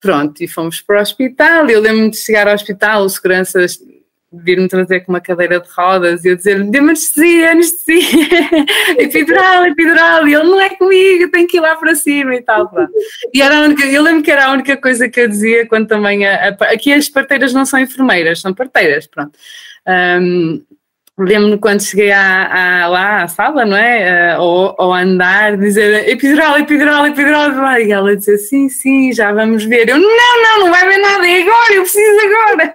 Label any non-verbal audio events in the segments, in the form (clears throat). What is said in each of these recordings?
Pronto, e fomos para o hospital. Eu lembro-me de chegar ao hospital, os seguranças vir-me trazer com uma cadeira de rodas e eu dizer dê-me anestesia, anestesia, (laughs) epidural, epidural, e ele não é comigo, tenho que ir lá para cima e tal. Pá. E era a única, eu lembro que era a única coisa que eu dizia quando também, a, a, aqui as parteiras não são enfermeiras, são parteiras, pronto. Um, Lembro-me quando cheguei à, à, lá à sala, não é? Uh, ou, ou andar, dizer epidural, epidural, epidural, e ela dizia sim, sim, já vamos ver. Eu não, não, não vai ver nada, é agora, eu preciso agora.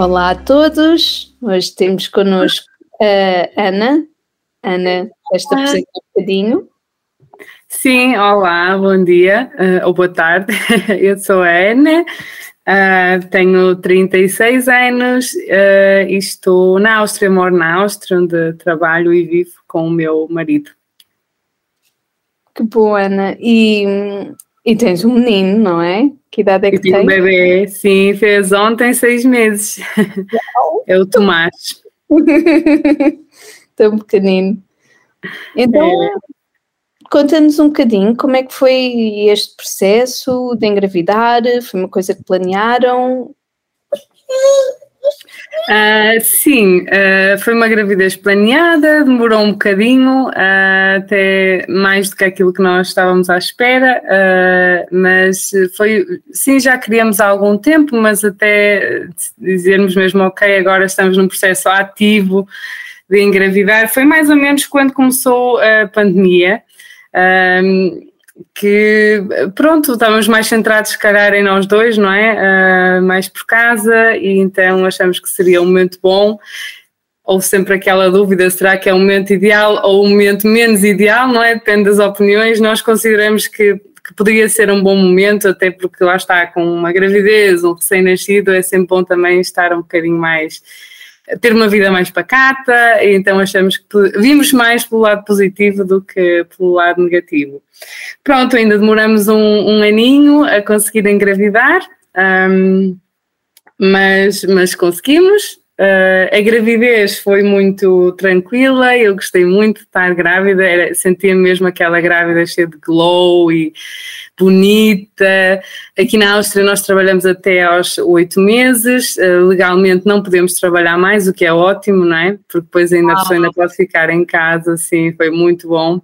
Olá a todos, hoje temos connosco a Ana. Ana, esta apresentar um bocadinho. Sim, olá, bom dia uh, ou boa tarde. (laughs) Eu sou a Ana, uh, tenho 36 anos uh, e estou na Áustria, moro na Áustria, onde trabalho e vivo com o meu marido. Que boa, Ana. E, e tens um menino, não é? Que idade é que tem? um bebê, sim, fez ontem seis meses. é o Tomás. Tão pequenino. Então, é. conta-nos um bocadinho como é que foi este processo de engravidar, foi uma coisa que planearam? Uh, sim, uh, foi uma gravidez planeada, demorou um bocadinho, uh, até mais do que aquilo que nós estávamos à espera, mas foi, sim, já queríamos há algum tempo, mas até dizermos mesmo, ok, agora estamos num processo ativo de engravidar, foi mais ou menos quando começou a pandemia que pronto, estávamos mais centrados se calhar em nós dois, não é? Uh, mais por casa e então achamos que seria um momento bom. Houve sempre aquela dúvida, será que é o momento ideal ou o momento menos ideal, não é? Depende das opiniões. Nós consideramos que, que poderia ser um bom momento, até porque lá está, com uma gravidez, um recém-nascido, é sempre bom também estar um bocadinho mais ter uma vida mais pacata, então achamos que vimos mais pelo lado positivo do que pelo lado negativo. Pronto, ainda demoramos um, um aninho a conseguir engravidar, um, mas, mas conseguimos. Uh, a gravidez foi muito tranquila, eu gostei muito de estar grávida, sentia mesmo aquela grávida cheia de glow e bonita. Aqui na Áustria nós trabalhamos até aos oito meses, uh, legalmente não podemos trabalhar mais, o que é ótimo, não é? Porque depois ainda a pessoa ainda pode ficar em casa, assim, foi muito bom.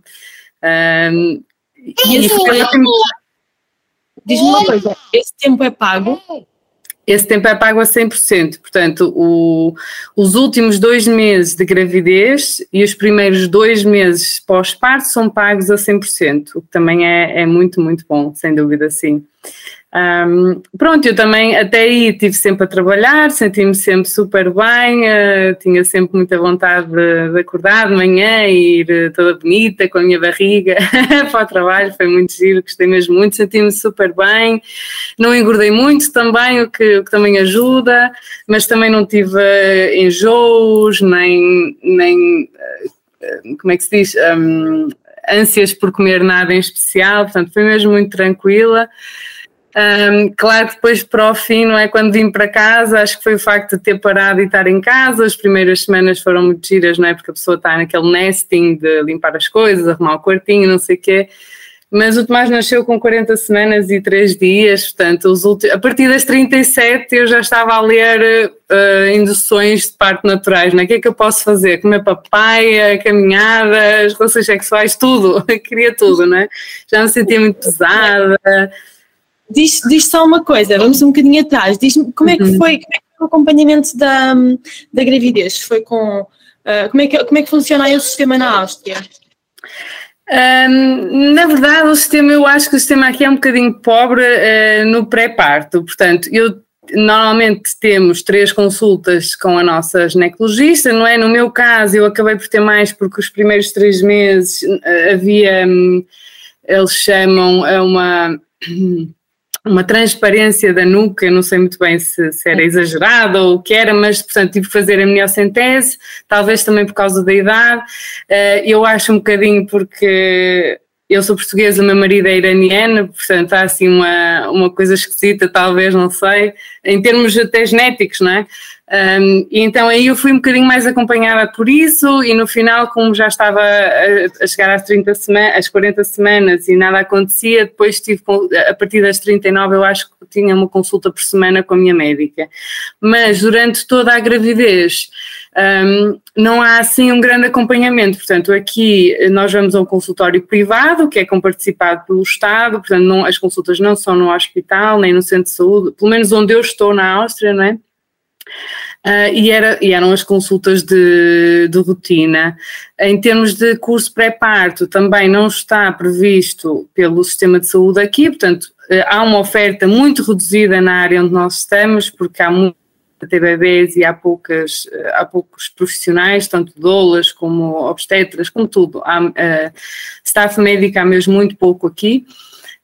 Um, e foi Diz-me uma coisa, esse tempo é pago? Esse tempo é pago a 100%. Portanto, o, os últimos dois meses de gravidez e os primeiros dois meses pós-parto são pagos a 100%, o que também é, é muito, muito bom, sem dúvida, sim. Um, pronto, eu também até aí estive sempre a trabalhar, senti-me sempre super bem, uh, tinha sempre muita vontade de, de, acordar de manhã e ir uh, toda bonita com a minha barriga (laughs) para o trabalho, foi muito giro, gostei mesmo muito, senti-me super bem, não engordei muito também, o que, o que também ajuda, mas também não tive uh, enjoos, nem, nem como é que se diz, um, ânsias por comer nada em especial, portanto foi mesmo muito tranquila. Um, claro depois para o fim, não é? Quando vim para casa, acho que foi o facto de ter parado e estar em casa. As primeiras semanas foram muito giras, não é? Porque a pessoa está naquele nesting de limpar as coisas, arrumar o quartinho, não sei o quê. Mas o Tomás nasceu com 40 semanas e 3 dias, portanto, os últimos, a partir das 37 eu já estava a ler uh, induções de parto naturais, não é? O que é que eu posso fazer? Comer papaya, caminhadas, relações sexuais, tudo, (laughs) queria tudo, não é? Já me sentia muito pesada Diz, diz só uma coisa, vamos um bocadinho atrás. Diz-me como é que uhum. foi, como é que foi o acompanhamento da, da gravidez? Foi com uh, como, é que, como é que funciona aí o sistema na Áustria? Um, na verdade, o sistema, eu acho que o sistema aqui é um bocadinho pobre uh, no pré-parto. Portanto, eu normalmente temos três consultas com a nossa ginecologista, não é? No meu caso, eu acabei por ter mais porque os primeiros três meses uh, havia. Um, eles chamam a uma uma transparência da nuca, não sei muito bem se, se, era exagerado ou o que era, mas portanto tive que fazer a miocentese, talvez também por causa da idade. Uh, eu acho um bocadinho porque eu sou portuguesa, meu marido é iraniano, portanto há assim uma, uma coisa esquisita, talvez, não sei, em termos até genéticos, não é? Um, e então aí eu fui um bocadinho mais acompanhada por isso e no final, como já estava a, a chegar às 30 semanas, às 40 semanas e nada acontecia, depois tive, a partir das 39 eu acho que tinha uma consulta por semana com a minha médica. Mas durante toda a gravidez um, não há assim um grande acompanhamento, portanto aqui nós vamos a um consultório privado que é comparticipado pelo Estado, portanto não, as consultas não são no hospital nem no centro de saúde, pelo menos onde eu estou na Áustria, não é? Uh, e, era, e, eram as consultas de, de, rotina. Em termos de curso pré-parto, também não está previsto pelo sistema de saúde aqui, portanto, uh, há uma oferta muito reduzida na área onde nós estamos, porque há muito ter bebês e há, poucas, há poucos profissionais, tanto doulas como obstetras, como tudo. Há, uh, staff médico há mesmo muito pouco aqui.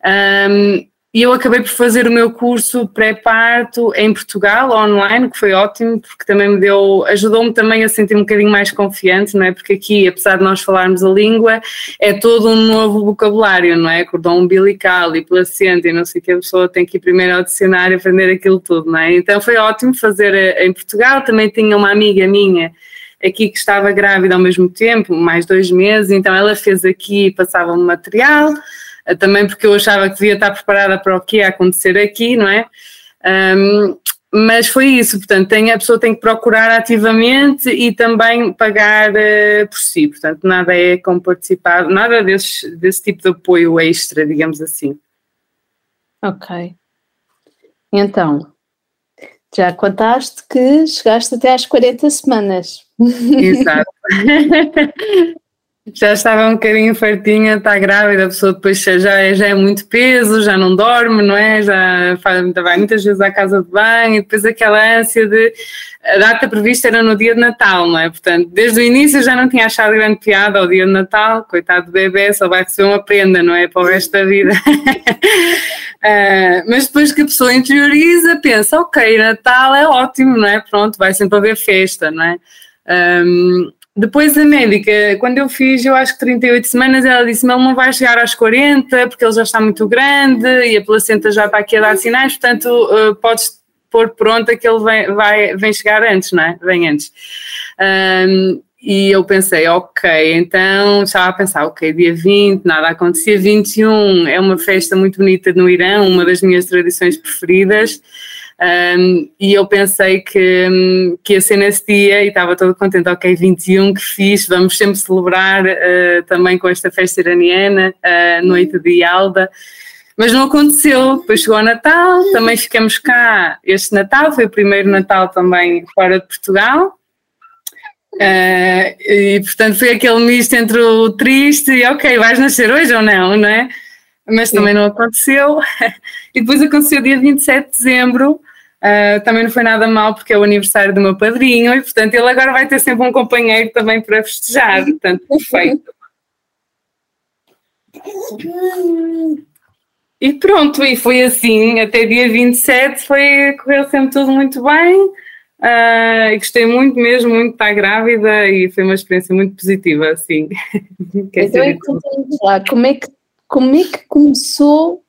Um, e eu acabei por fazer o meu curso pré-parto em Portugal, online, que foi ótimo, porque também me deu, ajudou-me também a sentir um bocadinho mais confiante, não é? Porque aqui, apesar de nós falarmos a língua, é todo um novo vocabulário, não é? Cordão umbilical e placenta e não sei o que, a pessoa tem que ir primeiro ao dicionário aprender aquilo tudo, não é? Então foi ótimo fazer eh, em Portugal. Também tinha uma amiga minha aqui que estava grávida ao mesmo tempo, mais dois meses, então ela fez aqui, passava-me material também porque eu achava que devia estar preparada para o que ia acontecer aqui, não é? Um, mas foi isso, portanto, tem, a pessoa tem que procurar ativamente e também pagar uh, por si, portanto, nada é como participar, nada desse, desse tipo de apoio extra, digamos assim. Ok. Então, já contaste que chegaste até às 40 semanas. Exato. (laughs) já estava um bocadinho fartinha, está grávida, a pessoa depois já é, já é muito peso, já não dorme, não é? Já faz, vai muitas vezes à casa de banho e depois aquela ânsia de. A data prevista era no dia de Natal, não é? Portanto, desde o início eu já não tinha achado grande piada ao dia de Natal, coitado do bebê, só vai receber uma prenda, não é? Para o resto da vida. uh, (laughs) mas depois que a pessoa interioriza, pensa, ok, Natal é ótimo, não é? Pronto, vai sempre haver festa, não é? Um, depois a médica, quando eu fiz, eu acho que 38 semanas, ela disse-me, ele não vai chegar às 40, porque ele já está muito grande e a placenta já está aqui a dar sinais, portanto uh, podes pôr pronta que ele vem, vai, vem chegar antes, não é? Vem antes. Um, e eu pensei, ok, então estava a pensar, ok, dia 20, nada acontecia, 21 é uma festa muito bonita no Irã, uma das minhas tradições preferidas, um, e eu pensei que, um, que ia ser nesse dia e estava todo contente, ok, 21 que fiz, vamos sempre celebrar uh, também com esta festa iraniana, uh, noite de Alda. Mas não aconteceu, depois chegou o Natal, também ficamos cá este Natal, foi o primeiro Natal também fora de Portugal, Uh, e portanto foi aquele misto entre o triste e ok, vais nascer hoje ou não, não é? Mas também não aconteceu. (laughs) E depois aconteceu dia 27 de dezembro, Uh, também não foi nada mal porque é o aniversário do meu padrinho e, portanto, ele agora vai ter sempre um companheiro também para festejar. Portanto, perfeito. E pronto, e foi assim, até dia 27 foi, correu sempre tudo muito bem. Uh, e gostei muito mesmo, muito de estar grávida e foi uma experiência muito positiva, assim. (laughs) então, lá, como é, que, como é que começou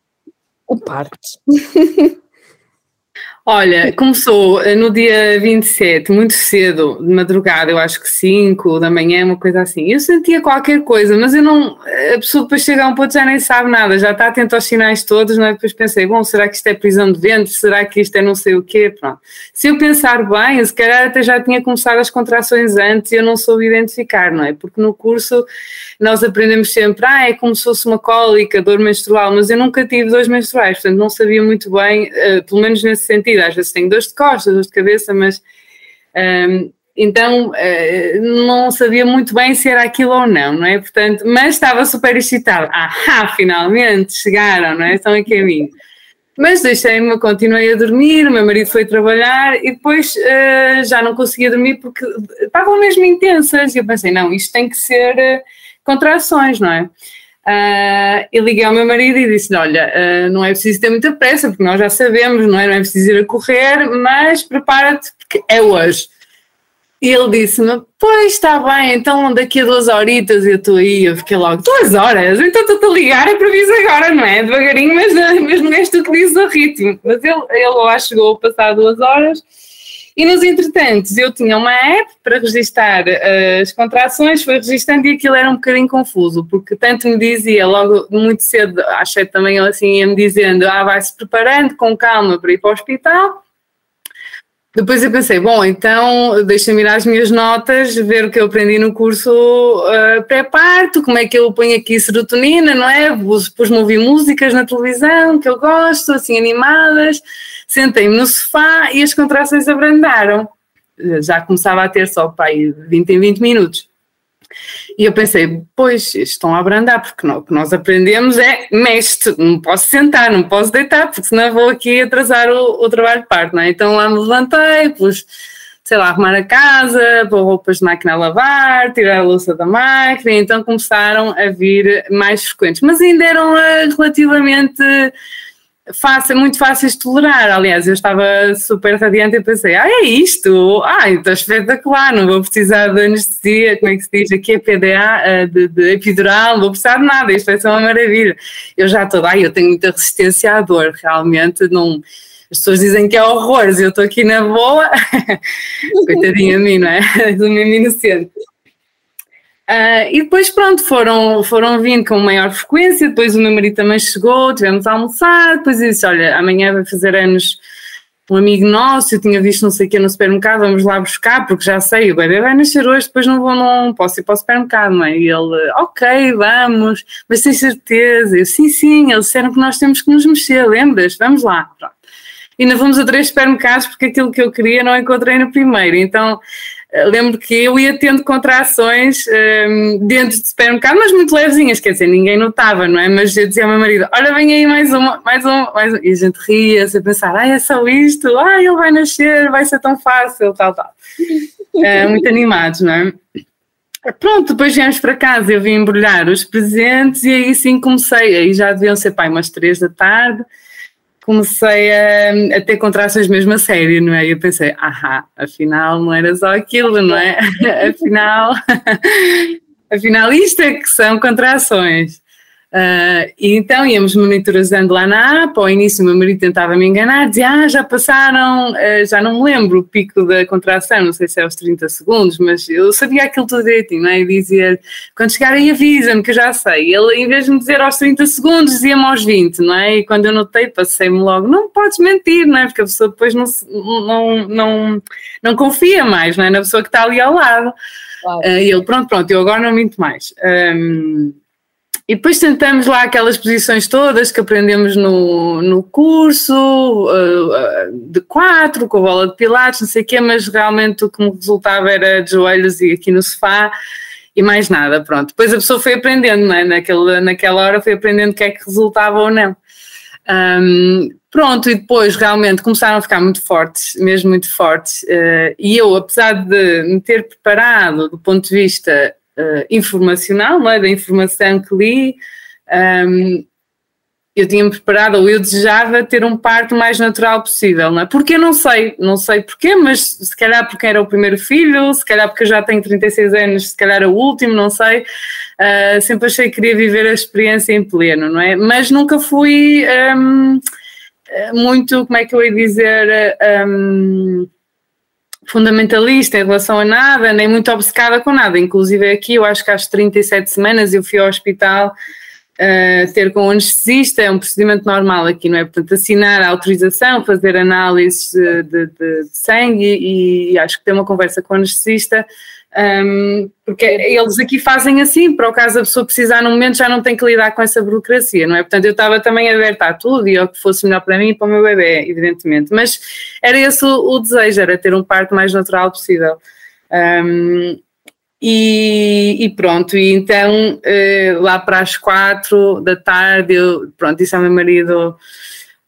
o parto? (laughs) Olha, começou eh, no dia 27, muito cedo, de madrugada, eu acho que 5 da manhã, uma coisa assim. Eu sentia qualquer coisa, mas eu não. A pessoa depois chega a um ponto já nem sabe nada, já está atento aos sinais todos, não é? Depois pensei, bom, será que isto é prisão de vento? Será que isto é não sei o quê? Pronto. Se eu pensar bem, se calhar até já tinha começado as contrações antes e eu não soube identificar, não é? Porque no curso nós aprendemos sempre, ah, é como se fosse uma cólica, dor menstrual, mas eu nunca tive dores menstruais, portanto não sabia muito bem, uh, pelo menos nesse sentido sentido. Às vezes tenho dores de costas, dores de cabeça, mas. Um, então uh, não sabia muito bem se era aquilo ou não, não é? Portanto, mas estava super excitada. Ah, finalmente chegaram, não é? Estão a caminho. Mas deixei-me, continuei a dormir, o meu marido foi trabalhar e depois uh, já não conseguia dormir porque estavam mesmo intensas. E eu pensei, não, isto tem que ser uh, contrações, não é? Uh, eu liguei ao meu marido e disse: Olha, uh, não é preciso ter muita pressa, porque nós já sabemos, não é, não é preciso ir a correr, mas prepara-te, porque é hoje. E ele disse-me: Pois está bem, então daqui a duas horitas eu estou aí. Eu fiquei logo: Duas horas? Então estou-te a ligar, é vir agora, não é? Devagarinho, mas mesmo neste utilizo o ritmo. Mas ele, ele lá chegou passar duas horas e nos entretantos, eu tinha uma app para registar uh, as contrações, foi registando e aquilo era um bocadinho confuso, porque tanto me dizia logo muito cedo, às sete da manhã, assim, ia-me dizendo, ah, vai-se preparando com calma para ir para o hospital. Depois eu pensei, bom, então deixa-me ir às minhas notas, ver o que eu aprendi no curso uh, pré-parto, como é que eu ponho aqui serotonina, não é? Pus-me ouvir músicas na televisão que eu gosto, assim, animadas Sentei-me no sofá e as contrações abrandaram. Já começava a ter só aí 20 em 20 minutos. E eu pensei, pois, estão a abrandar, porque não, o que nós aprendemos é mexe não posso sentar, não posso deitar, porque senão vou aqui atrasar o, o trabalho de parto, não é? Então lá me levantei, pus, sei lá, arrumar a casa, pôr roupas de máquina a lavar, tirar a louça da máquina, então começaram a vir mais frequentes, mas ainda eram uh, relativamente fácil, muito fáceis de tolerar. Aliás, eu estava super radiante e pensei, ah, é isto? Ah, então espetacular, não vou precisar de anestesia, como é que se diz aqui, a PDA, eh, de, de epidural, não vou precisar de nada, isto vai ser uma maravilha. Eu já estou, ah, eu tenho muita resistência à dor, realmente não... As pessoas dizem que é horrores, eu estou aqui na boa, (laughs) coitadinha de mim, não é? (laughs) Do mesmo inocente. Uh, e depois, pronto, foram, foram vindo com maior frequência. Depois o meu marido também chegou, tivemos a almoçar. Depois disse: Olha, amanhã vai fazer anos um amigo nosso. Eu tinha visto não sei o que no supermercado, vamos lá buscar, porque já sei, o bebê vai nascer hoje. Depois não vou, não posso ir para o supermercado, não é? E ele: Ok, vamos, mas tens certeza? Eu: Sim, sim, eles disseram que nós temos que nos mexer, lembras? Vamos lá. Pronto. Ainda fomos a três supermercados porque aquilo que eu queria não encontrei no primeiro. Então lembro que eu ia tendo contrações um, dentro do supermercado, mas muito levezinhas, quer dizer, ninguém notava, não é? Mas eu dizia ao meu marido: Olha, vem aí mais uma, mais uma, mais uma. E a gente ria-se a pensar: Ah, é só isto, ah, ele vai nascer, vai ser tão fácil, tal, tal. Uh, (laughs) muito animados, não é? Pronto, depois viemos para casa, eu vim embrulhar os presentes e aí sim comecei, aí já deviam ser pai umas três da tarde comecei a, a, ter contrações mesmo a sério, não é? E eu pensei, ahá, afinal não era só aquilo, não é? (laughs) afinal, (laughs) afinal isto é que são contrações. Uh, e então íamos monitorizando lá na app, ao início o meu marido tentava me enganar, dizia, ah, já passaram, uh, já não me lembro o pico da contração, não sei se é aos 30 segundos, mas eu sabia aquilo tudo direitinho, não é? E dizia, quando chegar aí avisa-me que eu já sei. Ele, em vez de me dizer aos 30 segundos, dizia-me aos 20, não é? E quando eu notei, passei-me logo, não podes mentir, não é? Porque a pessoa depois não, não, não, não confia mais, não é? Na pessoa que está ali ao lado. Claro. Uh, e ele, pronto, pronto, eu agora não minto mais. Um, e depois tentamos lá aquelas posições todas que aprendemos no, no curso, uh, de quatro, com a bola de pilates, não sei o quê, mas realmente o que me resultava era de joelhos e aqui no sofá e mais nada, pronto. Depois a pessoa foi aprendendo, não é? Naquela, naquela hora foi aprendendo o que é que resultava ou não. Um, pronto, e depois realmente começaram a ficar muito fortes, mesmo muito fortes, uh, e eu, apesar de me ter preparado do ponto de vista uh, informacional, não é? da informação que li, um, eu tinha-me preparado, ou eu desejava ter um parto mais natural possível, não é? Porque eu não sei, não sei porquê, mas se calhar porque era o primeiro filho, se calhar porque eu já tenho 36 anos, se calhar o último, não sei. Uh, sempre achei que queria viver a experiência em pleno, não é? Mas nunca fui um, muito, como é que eu ia dizer, um, fundamentalista em relação a nada, nem muito obcecada com nada. Inclusive aqui, eu acho que às 37 semanas eu fui ao hospital uh, ter com um anestesista, é um procedimento normal aqui, não é? Portanto, assinar a autorização, fazer análises de, de, de sangue e, e, acho que ter uma conversa com o anestesista um, porque eles aqui fazem assim, para o caso da pessoa precisar no momento já não tem que lidar com essa burocracia, não é? Portanto, eu estava também aberta a tudo e ao que fosse melhor para mim e para o meu bebê, evidentemente. Mas era esse o, o desejo, era ter um parto mais natural possível. Um, e, e, pronto, e então uh, lá para as quatro da tarde, eu pronto, disse ao meu marido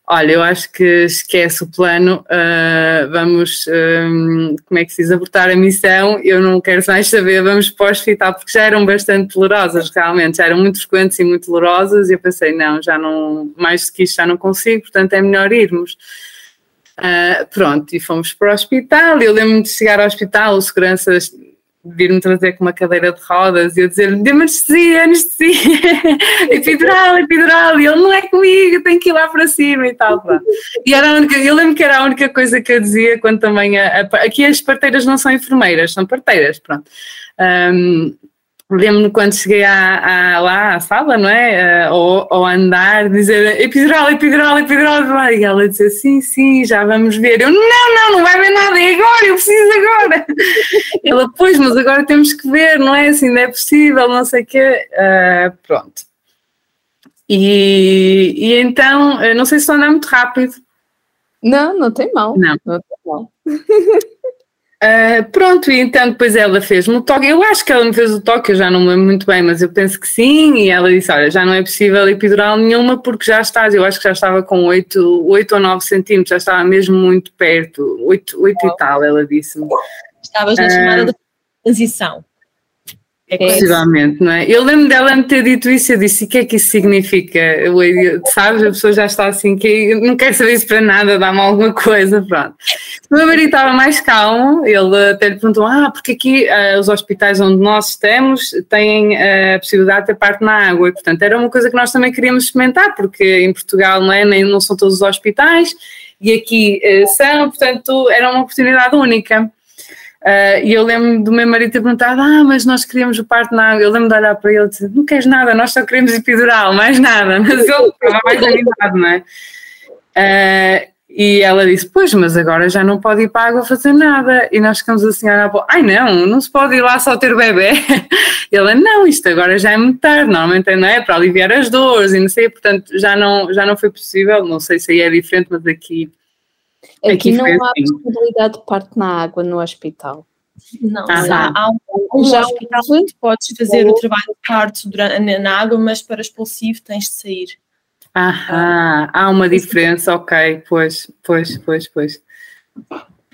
olha, eu acho que esquece o plano, uh, vamos, um, como é que se diz, abortar a missão, eu não quero mais saber, vamos para o hospital, porque já eram bastante dolorosas realmente, já eram muito frequentes e muito dolorosas, e eu pensei, não, já não, mais do que isto já não consigo, portanto é melhor irmos. Uh, pronto, e fomos para o hospital, eu lembro-me de chegar ao hospital, os seguranças vir-me trazer com uma cadeira de rodas e eu dizer-lhe, dê-me anestesia, anestesia, (laughs) epidural, epidural, e ele não é comigo, tenho que ir lá para cima e tal. Pá. E era única, eu lembro que era a única coisa que eu dizia quando também, a, a, aqui as parteiras não são enfermeiras, são parteiras, pronto. Um, Lembro-me quando cheguei à, à, lá à sala, não é? Uh, ou, ou andar, dizer epidural, epidural, epidural, e ela dizia sim, sim, já vamos ver. Eu, não, não, não vai ver nada, é agora, eu preciso agora. (laughs) ela, pois, mas agora temos que ver, não é assim, não é possível, não sei o quê. Uh, pronto. E, e então, não sei se estou a andar muito rápido. Não, não tem mal. Não. Não tem mal. (laughs) Uh, pronto, e então depois ela fez-me o toque. Eu acho que ela me fez o toque, eu já não me lembro muito bem, mas eu penso que sim. E ela disse: Olha, já não é possível epidural nenhuma porque já estás. Eu acho que já estava com 8, 8 ou 9 centímetros, já estava mesmo muito perto, 8, 8 e tal, ela disse-me. Estavas na uh, chamada de transição. É Possivelmente, não é? Eu lembro dela me ter dito isso, eu disse, o que é que isso significa? Eu, sabes, a pessoa já está assim, que não quer saber isso para nada, dá-me alguma coisa, pronto. O meu marido estava mais calmo, ele até lhe perguntou, ah, porque aqui uh, os hospitais onde nós estamos têm uh, a possibilidade de ter parte na água, e portanto era uma coisa que nós também queríamos experimentar, porque em Portugal não, é, nem, não são todos os hospitais, e aqui uh, são, portanto era uma oportunidade única. Uh, e eu lembro do meu marido ter perguntado: Ah, mas nós queríamos o parto na água. Eu lembro de olhar para ele e dizer: Não queres nada, nós só queremos epidural, mais nada. (laughs) Mas ele estava mais animado, não é? Uh, e ela disse: Pois, mas agora já não pode ir para a água fazer nada. E nós ficamos assim: a olhar Ai, não, não se pode ir lá só ter bebê. (laughs) Ele: Não, isto agora já é muito tarde, normalmente não é para aliviar as dores e não sei, portanto já não, já não foi possível. Não sei se aí é diferente, mas aqui Aqui, Aqui não há assim. possibilidade de parte na água no hospital. Não, ah, há, um, um já hospital onde podes fazer o trabalho de parto durante, na água, mas para expulsivo tens de sair. Ah, há uma diferença, ok, pois, pois, pois, pois.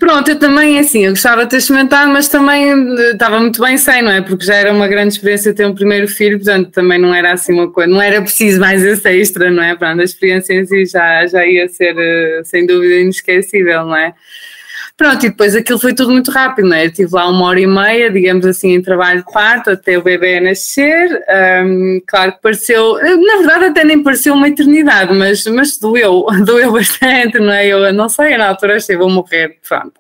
Pronto, eu também, assim, eu gostava de ter experimentado, mas também eh, estava muito bem sem, não é? Porque já era uma grande experiência ter um primeiro filho, portanto também não era assim uma coisa, não era preciso mais esse extra, não é? Pronto, a experiência em si já, já ia ser, eh, sem dúvida, inesquecível, não é? Pronto, e depois aquilo foi tudo muito rápido, não é? Eu estive lá uma hora e meia, digamos assim, em trabalho de parto até o bebê nascer. Um, claro que pareceu, na verdade até nem pareceu uma eternidade, mas, mas doeu, (laughs) doeu bastante, não é? Eu não sei, na altura achei, vou morrer, pronto.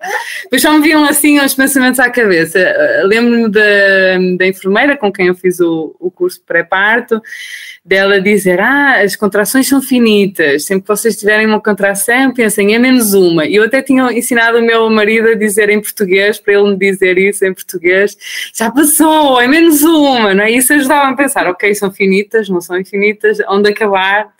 Depois só me vinham assim os pensamentos à cabeça. Lembro-me da, da enfermeira com quem eu fiz o, o curso pré-parto, dela dizer, ah, as contrações são finitas, sempre que vocês tiverem uma contração, pensem, é menos uma. E eu até tinha ensinado o meu marido a dizer em português, para ele me dizer isso em português, já passou, é menos uma, não é? Isso ajudava a pensar, ok, são finitas, não são infinitas, onde acabar?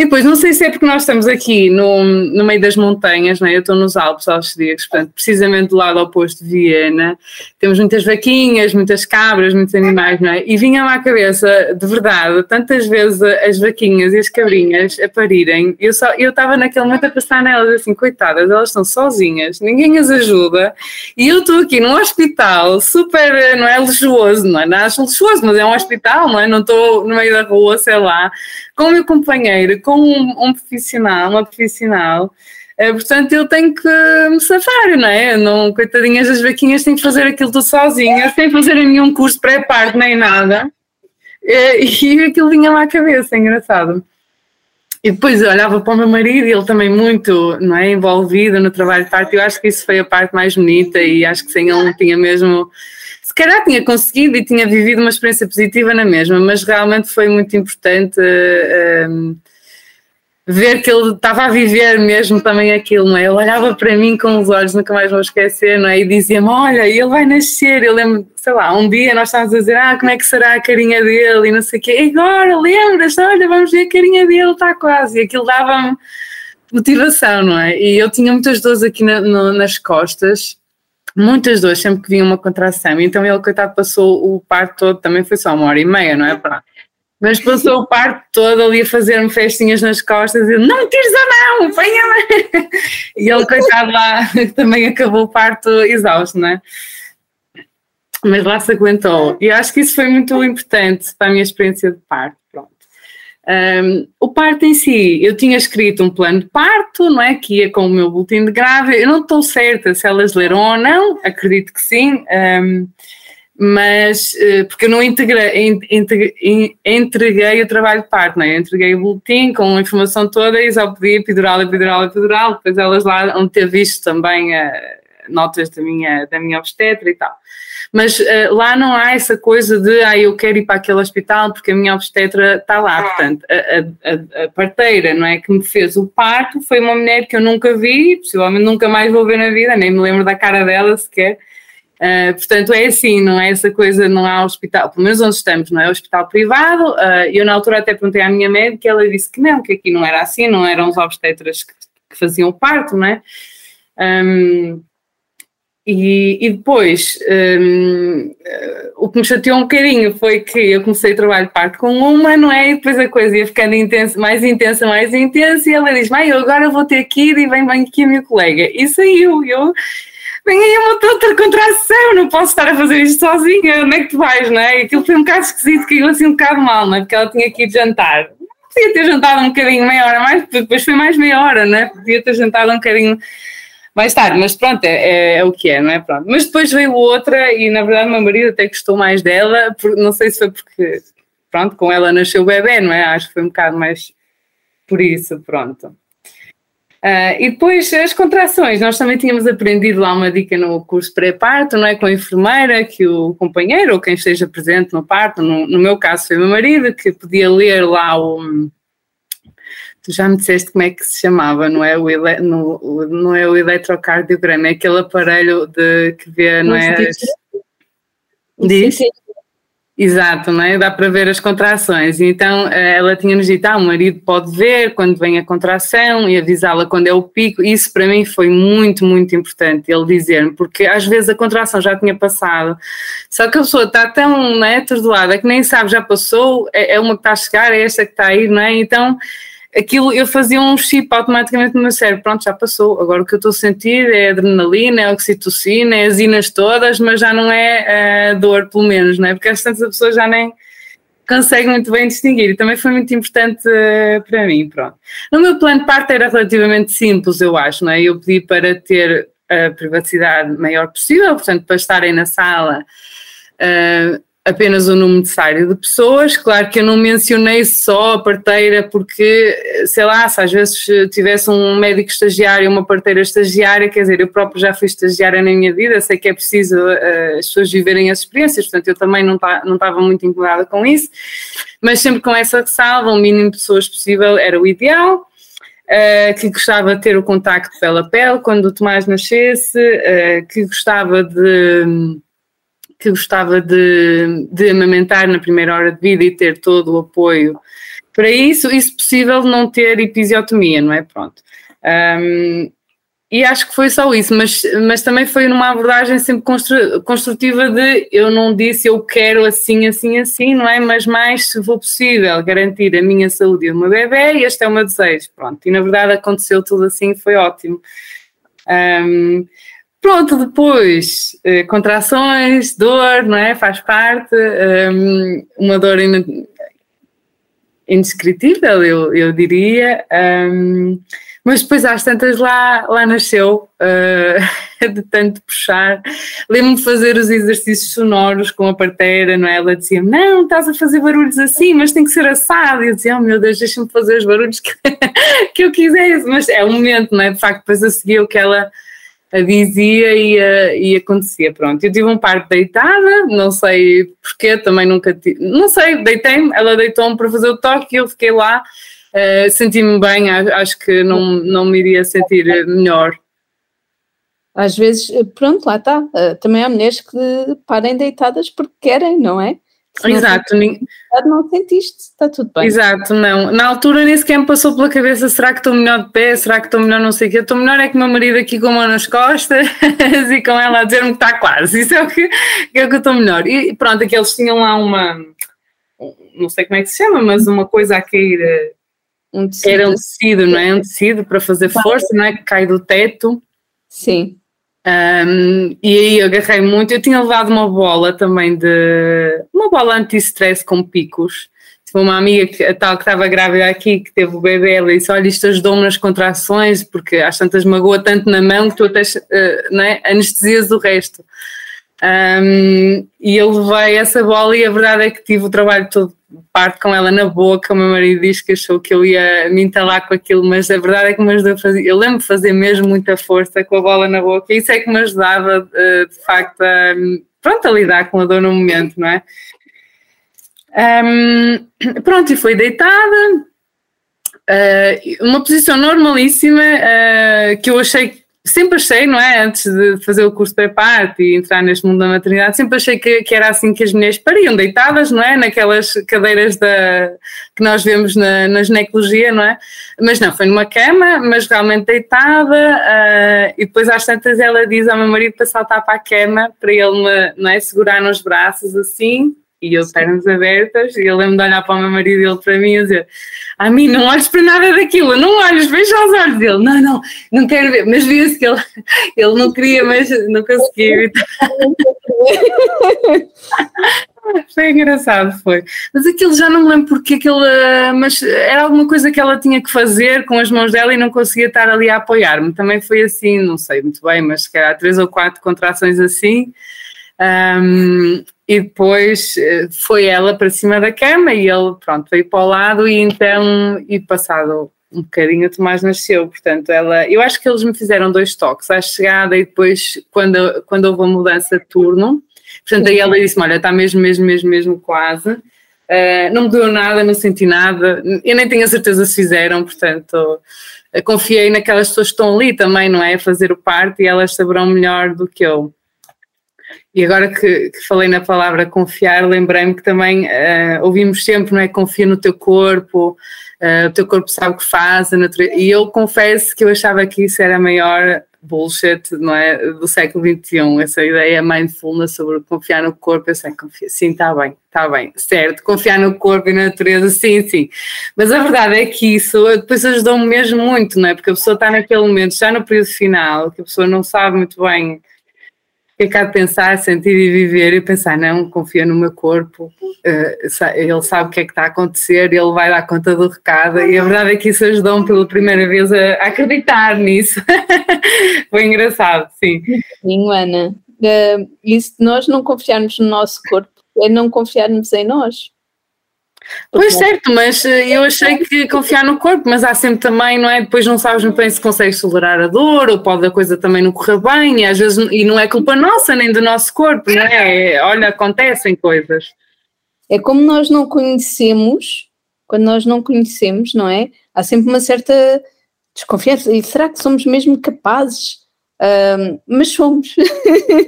E depois, não sei se é porque nós estamos aqui no, no meio das montanhas, não é? eu estou nos Alpes austríacos, portanto, precisamente do lado oposto de Viena, temos muitas vaquinhas, muitas cabras, muitos animais, não é? E vinha-me à cabeça, de verdade, tantas vezes as vaquinhas e as cabrinhas a parirem, eu só, eu estava naquele momento a pensar nelas assim, coitadas, elas estão sozinhas, ninguém as ajuda, e eu estou aqui num hospital super, não é luxuoso, não é? Não acho luxuoso, mas é um hospital, não é? Não estou no meio da rua, sei lá, com o meu companheiro, com um, um profissional, uma profissional, é, portanto, eu tenho que me safar, não é? Não, coitadinhas das vaquinhas têm que fazer aquilo tudo sozinhas, sem fazer nenhum curso pré-parto nem nada. É, (laughs) e aquilo vinha lá à cabeça, é engraçado. E depois olhava para o meu marido e ele também muito não é, envolvido no trabalho de parto. Eu acho que isso foi a parte mais bonita e acho que sem ele não tinha mesmo calhar tinha conseguido e tinha vivido uma experiência positiva na mesma, mas realmente foi muito importante uh, ver que ele estava a viver mesmo também aquilo, não é? Ele olhava para mim com os olhos, nunca mais vou esquecer, não é? E dizia-me: Olha, ele vai nascer. Eu lembro, sei lá, um dia nós estávamos a dizer: Ah, como é que será a carinha dele? E não sei o quê. E agora, lembras? Olha, vamos ver a carinha dele, está quase. E aquilo dava-me motivação, não é? E eu tinha muitas dores aqui na, no, nas costas muitas dores sempre que vinha uma contração. Então ele, coitado, passou o parto todo, também foi só uma hora e meia, não é? Mas passou o parto todo ali a fazer-me festinhas nas costas e não tires a mão, apanha-me. E ele, coitado lá, (laughs) também acabou o parto exausto, não é? Mas lá se aguentou. E acho que isso foi muito importante para a minha experiência de parto. Um, o parto em si, eu tinha escrito um plano de parto, não é? Que ia com o meu boletim de grávida. Eu não estou certa se elas leram ou não, acredito que sim. Um, mas uh, porque eu não entreguei o trabalho de parto, não é? Eu entreguei o boletim com a informação toda e só pedi epidural, epidural, epidural. Depois elas lá vão ter visto também uh, notas da minha, da minha obstetra e tal mas uh, lá não há essa coisa de ah, eu quero ir para aquele hospital porque a minha obstetra está lá. Portanto, a, a, a, parteira não é, que me fez o parto foi uma mulher que eu nunca vi, possivelmente nunca mais vou ver na vida, nem me lembro da cara dela sequer. Uh, portanto, é assim, não é essa coisa, não há hospital, pelo menos onde estamos, não é hospital privado. Uh, eu, na altura, até perguntei à minha médica e ela disse que não, que aqui não era assim, não eram os obstetras que, que faziam o parto, não é? Um, e, e depois, um, o que me chateou um bocadinho foi que eu comecei o trabalho de parto com uma, não é? E depois a coisa ia ficando intensa, mais intensa, mais intensa, e ela diz: Mãe, eu agora vou ter que ir e vem, vem aqui a minha colega. E saiu, eu. Vem aí uma outra contração, não posso estar a fazer isto sozinha, onde é que tu vais, não é? Aquilo foi um bocado esquisito, caiu assim um bocado mal, não é? Porque ela tinha que ir jantar. Podia ter jantado um bocadinho meia hora mais, depois foi mais meia hora, não é? Podia ter jantado um bocadinho mais tarde, mas pronto, é, é, é, o que é, não é? Pronto. Mas depois veio outra e na verdade meu marido até gostou mais dela, por, não sei se foi porque, pronto, com ela nasceu o bebê, não é? Acho que foi um bocado mais por isso, pronto. Uh, e depois as contrações, nós também tínhamos aprendido lá uma dica no curso pré-parto, não é? Com a enfermeira, que o companheiro ou quem esteja presente no parto, no, no meu caso foi meu marido, que podia ler lá o Tu já me disseste como é que se chamava, não é o, ele, no, não é o eletrocardiograma, é aquele aparelho de, que vê, não é? As... Diz? Exato, não é? Dá para ver as contrações. Então eh, ela tinha-nos dito: ah, o marido pode ver quando vem a contração e avisá-la quando é o pico. Isso para mim foi muito, muito importante ele dizer-me, porque às vezes a contração já tinha passado, só que a pessoa está tão né, atordoada que nem sabe, já passou, é, é uma que está a chegar, é esta que está a ir, não é? Então aquilo eu fazia um chip automaticamente no meu cérebro, pronto, já passou, agora o que eu estou a sentir é adrenalina, é oxitocina, é as inas todas, mas já não é uh, dor, pelo menos, não é? Porque às tantas a pessoa já nem consegue muito bem distinguir e também foi muito importante uh, para mim, pronto. No meu plano de parte era relativamente simples, eu acho, não é? Eu pedi para ter a privacidade maior possível, portanto, para estarem na sala uh, apenas o número necessário de pessoas. Claro que eu não mencionei só a parteira, porque, sei lá, se às vezes tivesse um médico estagiário, uma parteira estagiária, quer dizer, eu próprio já fui estagiária na minha vida, sei que é preciso uh, as pessoas viverem as experiências, portanto, eu também não estava muito incomodada com isso, mas sempre com essa ressalva, o mínimo de pessoas possível era o ideal. Uh, que gostava de ter o contacto pele a pele quando o Tomás nascesse, uh, que gostava de que gostava de, de amamentar na primeira hora de vida e ter todo o apoio para isso, e se possível não ter episiotomia, não é? Pronto. Um, e acho que foi só isso, mas, mas também foi numa abordagem sempre constru, construtiva de eu não disse eu quero assim, assim, assim, não é? Mas mais, se for possível, garantir a minha saúde e o meu bebê, este é o meu desejo, pronto. E na verdade aconteceu tudo assim, foi ótimo. Um, Pronto, depois, eh, contrações, dor, não é? Faz parte, um, uma dor indescritível, eu, eu diria, um, mas depois às tantas lá, lá nasceu, uh, (laughs) de tanto puxar. Lembro-me fazer os exercícios sonoros com a parteira, não é? Ela dizia não, estás a fazer barulhos assim, mas tem que ser assado. E eu dizia, oh meu Deus, deixa-me fazer os barulhos (laughs) que, que eu quisesse, mas é o momento, não é? De facto, depois a seguir o que ela dizia e, e acontecia. Pronto, eu tive um parto deitada, não sei porquê, também nunca tive, não sei, deitei-me, ela deitou-me para fazer o toque e eu fiquei lá, uh, senti-me bem, acho que não, não me iria sentir melhor. Às vezes, pronto, lá está. Uh, também há mulheres que parem deitadas porque querem, não é? Exato. Não sentiste, está tudo bem. Exato, não. Na altura nem sequer me passou pela cabeça, será que estou melhor de pé, será que estou melhor não sei o quê. Estou melhor é que o meu marido aqui com a mão nas costas (laughs) e com ela a dizer-me que está quase. Isso é o que, é o que eu estou melhor. E pronto, aqueles tinham lá uma não sei como é que se chama, mas uma coisa a cair. Um tecido. Era um tecido, não é? Um tecido para fazer força, não é? Que cai do teto. Sim. Um, e aí agarrei muito. Eu tinha levado uma bola também de. Uma bola anti-stress com picos. Tipo, uma amiga que, a tal que estava grávida aqui, que teve o bebê, ela disse: Olha, isto ajudou-me nas contrações, porque às tantas magoa tanto na mão que tu até uh, anestesias o resto. Um, e eu levei essa bola e a verdade é que tive o trabalho todo parte com ela na boca. O meu marido diz que achou que eu ia me entalar com aquilo, mas a verdade é que me ajudou a fazer. Eu lembro de fazer mesmo muita força com a bola na boca, e isso é que me ajudava uh, de facto a, pronto, a lidar com a dor no momento, não é? Um, pronto, e foi deitada. Uh, uma posição normalíssima uh, que eu achei sempre achei, não é? Antes de fazer o curso de parte e entrar neste mundo da maternidade, sempre achei que, que, era assim que as mulheres pariam, deitadas, não é? Naquelas cadeiras da, que nós vemos na, na ginecologia, não é? Mas não, foi numa cama, mas realmente deitada, uh, e depois às tantas ela diz ao meu marido para saltar para a cama, para ele me, não é? segurar nos braços assim, e eu pernas abertas, e eu lembro de olhar para o meu marido e ele para mim e dizer: A mim, não olhes para nada daquilo, não olhes, veja os olhos dele. Não, não, não quero ver. Mas via-se que ele, (laughs) ele não queria, mas não conseguia evitar. (laughs) Foi engraçado, foi. Mas aquilo já não me lembro porque aquilo, mas era alguma coisa que ela tinha que fazer com as mãos dela e não conseguia estar ali a apoiar-me. Também foi assim, não sei muito bem, mas se calhar três ou quatro contrações assim. Um, e depois eh, foi ela para cima da cama e ele, pronto, veio para o lado e então, e passado um bocadinho o Tomás nasceu, portanto ela, eu acho que eles me fizeram dois toques à chegada e depois quando, quando houve a mudança de turno, portanto aí ela disse olha está mesmo, mesmo, mesmo, mesmo quase, uh, não me doeu nada, não senti nada, eu nem tenho a certeza se fizeram, portanto confiei naquelas pessoas que estão ali também, não é, a fazer o parto e elas saberão melhor do que eu. E agora que, que, falei na palavra confiar, lembrei-me que também uh, ouvimos sempre, não é? Confia no teu corpo, uh, o teu corpo sabe o que faz, e eu confesso que eu achava que isso era a maior bullshit, não é? Do século XXI, essa ideia mindfulness sobre confiar no corpo, eu sei, confia, sim, está bem, está bem, certo, confiar no corpo e na natureza, sim, sim, mas a verdade é que isso depois ajudou-me mesmo muito, não é? Porque a pessoa está naquele momento, já no período final, que a pessoa não sabe muito bem que acabo de pensar, sentir e viver e pensar, não, confia no meu corpo, uh, ele sabe o que é que está a acontecer, ele vai dar conta do recado e a verdade é que isso ajudou-me pela primeira vez a, acreditar nisso. (laughs) Foi engraçado, sim. Sim, Ana. Uh, e se nós não confiarmos no nosso corpo, é não confiarmos em nós. Pois certo, mas eh, eu achei que confiar no corpo, mas há sempre também, não é? Depois não sabes muito bem se consegues tolerar a dor, ou pode a coisa também não correr bem, e às vezes e não é culpa nossa nem do nosso corpo, não é? é olha, acontecem coisas. É como nós não conhecemos, quando nós não conhecemos, não é? Há sempre uma certa desconfiança. E será que somos mesmo capazes um, mas somos.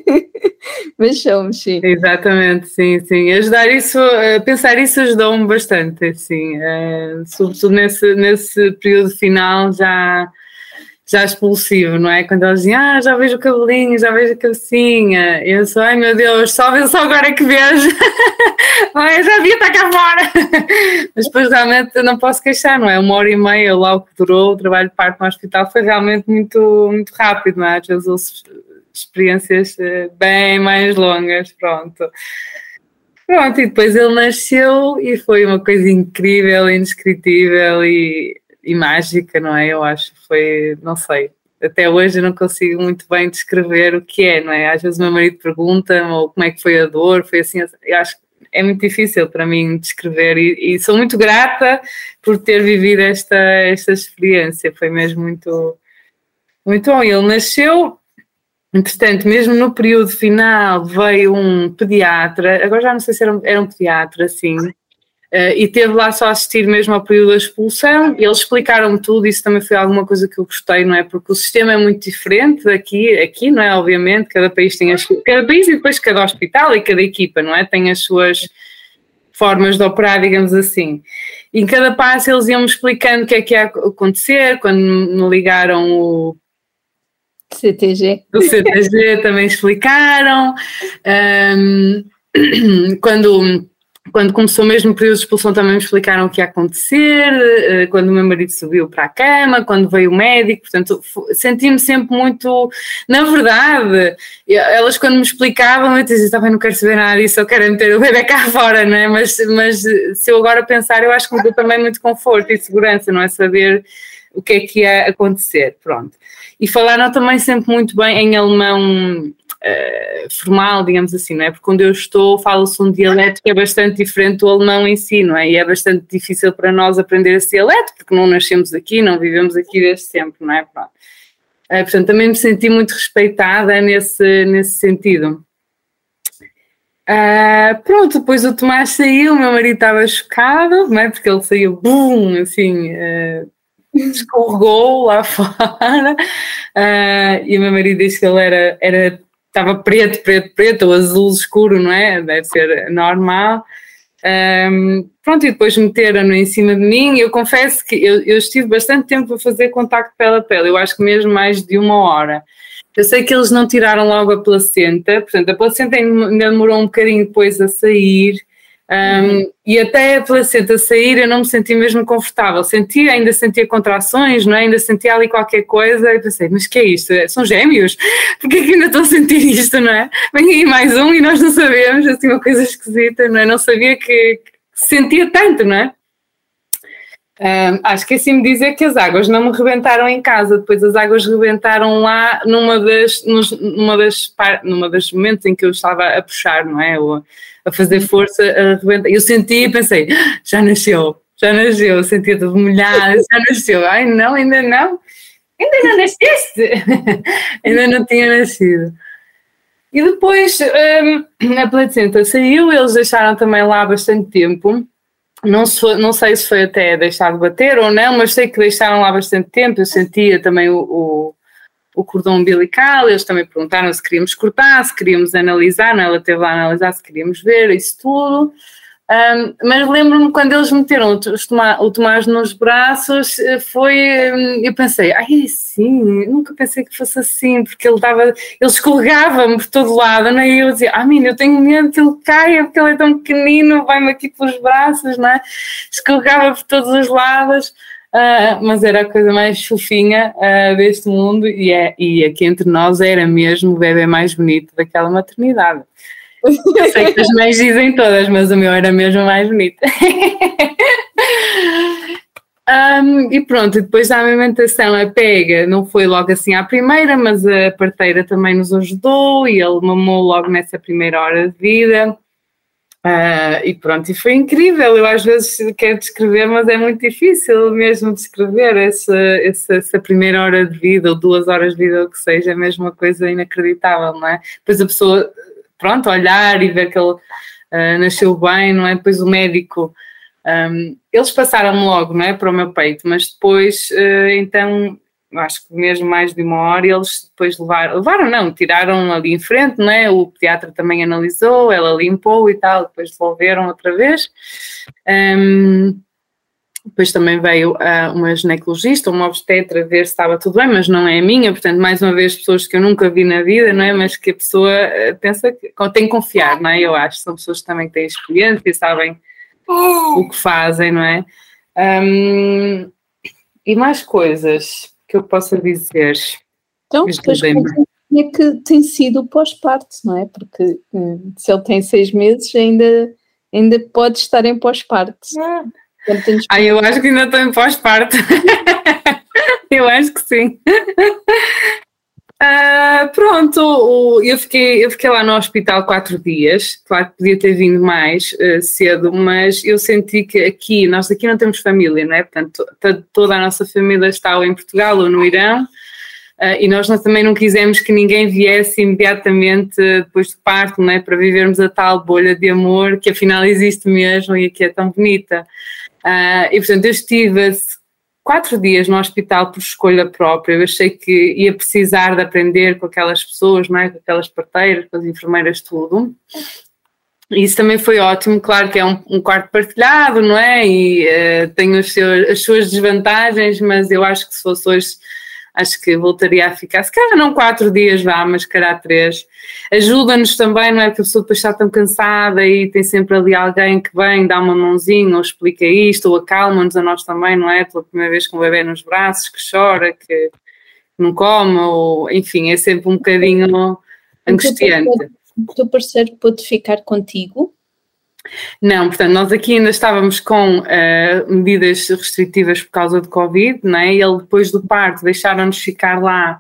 (laughs) mas somos, sim. Exatamente, sim, sim. Ajudar isso, pensar isso ajudou-me bastante, assim, uh, sobretudo nesse, nesse período final já já expulsivo, não é? Quando eles dizem, ah, já vejo o cabelinho, já vejo a cabecinha, eu sou, ai meu Deus, só, só agora que vejo, (laughs) estar cá fora. (laughs) Mas depois realmente não posso queixar, não é? Uma hora e meia lá o que durou o trabalho de parto no hospital foi realmente muito, muito rápido, não é? Às vezes experiências eh, bem mais longas, pronto. Pronto, e depois ele nasceu e foi uma coisa incrível, indescritível e e mágica, não é? Eu acho que foi, não sei, até hoje eu não consigo muito bem descrever o que é, não é? Às vezes o meu marido pergunta-me como é que foi a dor, foi assim, eu acho que é muito difícil para mim descrever e, e, sou muito grata por ter vivido esta, esta experiência, foi mesmo muito, muito bom. Ele nasceu, entretanto, mesmo no período final veio um pediatra, agora já não sei se era um, era um pediatra, assim, Uh, e teve lá só a assistir mesmo ao período da expulsão. Eles explicaram-me tudo, isso também foi alguma coisa que eu gostei, não é? Porque o sistema é muito diferente daqui, aqui, não é? Obviamente, cada país tem as cada país e depois cada hospital e cada equipa, não é? Tem as suas formas de operar, digamos assim. E em cada passo eles iam-me explicando o que é que ia acontecer, quando me ligaram o CTG. O CTG também explicaram. Um, (clears throat) quando quando começou mesmo o período de expulsão também me explicaram o que ia acontecer, eh, quando o meu marido subiu para a cama, quando veio o médico, portanto senti-me sempre muito, na verdade, elas quando me explicavam eu dizia, também não quero saber nada disso, eu quero meter o bebê cá (laughs) fora, não é? Mas, mas se eu agora pensar, eu acho que me deu também muito conforto e segurança, não é? Saber o que é que ia acontecer, pronto. E falaram também sempre muito bem em alemão uh, formal, digamos assim, não é? Porque quando eu estou, falo-se um dialeto que é bastante diferente do alemão em si, não é? E é bastante difícil para nós aprender esse dialeto, porque não nascemos aqui, não vivemos aqui desde sempre, não é? Pronto. Uh, portanto, também me senti muito respeitada nesse, nesse sentido. Uh, pronto, depois o Tomás saiu, o meu marido estava chocado, não é? Porque ele saiu, bum, assim, uh, escorregou lá (laughs) fora. Uh, e o meu marido disse que ele era, era estava preto, preto, preto, ou azul escuro, não é? Deve ser normal. Um, pronto, e depois meteram-no em cima de mim. Eu confesso que eu, eu, estive bastante tempo a fazer contacto pele a pele, eu acho que mesmo mais de uma hora. Eu sei que eles não tiraram logo a placenta, portanto, a placenta ainda demorou um bocadinho depois a sair. Um, e até a placenta sair eu não me senti mesmo confortável. Sentia, ainda sentia contrações, não é? ainda sentia ali qualquer coisa e pensei, mas que é isto? São gêmeos? (laughs) Porquê que ainda estou a sentir isto, não é? Vem aí mais um e nós não sabemos, assim, uma coisa esquisita, não é? Não sabia que, que sentia tanto, não é? Um, acho que assim me dizer que as águas não me rebentaram em casa, depois as águas rebentaram lá numa das, numa das, numa das momentos em que eu estava a puxar, não é? Ou, a fazer força, a arrebentar. Eu senti e pensei, já nasceu, já nasceu, sentia tudo molhado, (laughs) já nasceu. Ai não, ainda não, ainda não nasceste, (laughs) ainda não tinha nascido. E depois um, a placenta saiu, eles deixaram também lá bastante tempo. Não, não sei se foi até deixar de bater ou não, mas sei que deixaram lá bastante tempo. Eu sentia também o, o o cordão umbilical, eles também perguntaram se queríamos cortar, se queríamos analisar, não, ela teve lá a analisar se queríamos ver isso tudo. Um, mas lembro-me quando eles meteram o Tomás nos braços, eh, foi. Hum, eu pensei, ai sim, nunca pensei que fosse assim, porque ele estava. Ele escorregava-me por todo lado, não é? E eu dizia, ah, menina, eu tenho medo que ele caia, porque ele é tão pequenino, vai-me aqui pelos braços, não é? Escorregava por todos os lados. Uh, mas era a coisa mais fofinha uh, deste mundo e, é, e aqui entre nós era mesmo o bebê mais bonito daquela maternidade. Eu sei que (laughs) as mães dizem todas, mas o meu era mesmo mais bonito. (laughs) um, e pronto, depois da amamentação, a pega não foi logo assim à primeira, mas a parteira também nos ajudou e ele mamou logo nessa primeira hora de vida. Uh, e pronto, e foi incrível. Eu às vezes quero descrever, mas é muito difícil mesmo descrever essa, essa, essa, primeira hora de vida, ou duas horas de vida, ou que seja, é mesmo uma coisa inacreditável, não é? Depois a pessoa, pronto, olhar e ver que ele uh, nasceu bem, não é? Depois o médico, um, eles passaram logo, não é? Para o meu peito, mas depois, uh, então, acho que mesmo mais de uma hora, eles depois levaram, levaram não, tiraram ali em frente, não é? O pediatra também analisou, ela limpou e tal, depois devolveram outra vez. Um, depois também veio uh, uma ginecologista, uma obstetra, ver se estava tudo bem, mas não é a minha, portanto, mais uma vez, pessoas que eu nunca vi na vida, não é? Mas que a pessoa uh, pensa que tem que confiar, não é? Eu acho, são pessoas que também têm experiência e sabem o que fazem, não é? Um, e mais coisas que eu possa dizer? Então, depois como é que tem sido o pós-parto, não é? Porque hum, se ele tem seis meses, ainda, ainda pode estar em pós-parto. Ah. Ah, eu acho que ainda estou em pós-parto. (laughs) eu acho que sim. Uh, pronto, eu fiquei, eu fiquei lá no hospital quatro dias, claro que podia ter vindo mais uh, cedo, mas eu senti que aqui, nós aqui não temos família, não é? Portanto, toda a nossa família está ou em Portugal ou no Irão, uh, e nós, nós também não quisemos que ninguém viesse imediatamente depois do parto, não é? Para vivermos a tal bolha de amor que afinal existe mesmo e que é tão bonita. E portanto, eu estive quatro dias no hospital por escolha própria. Eu achei que ia precisar de aprender com aquelas pessoas, não é? com aquelas parteiras, com as enfermeiras, tudo. E isso também foi ótimo, claro que é um, um quarto partilhado, não é? E uh, tem os seus, as suas desvantagens, mas eu acho que se fosse hoje acho que voltaria a ficar, se calhar não quatro dias vá, mas calhar três. Ajuda-nos também, não é? Porque a pessoa depois está tão cansada e tem sempre ali alguém que vem, dá uma mãozinha ou explica isto, ou acalma-nos a nós também, não é? Pela primeira vez com o bebê nos braços, que chora, que não come, ou enfim, é sempre um bocadinho angustiante. O teu parceiro pode ficar contigo? Não, portanto, nós aqui ainda estávamos com uh, medidas restritivas por causa do Covid, é? E ele depois do parto deixaram-nos ficar lá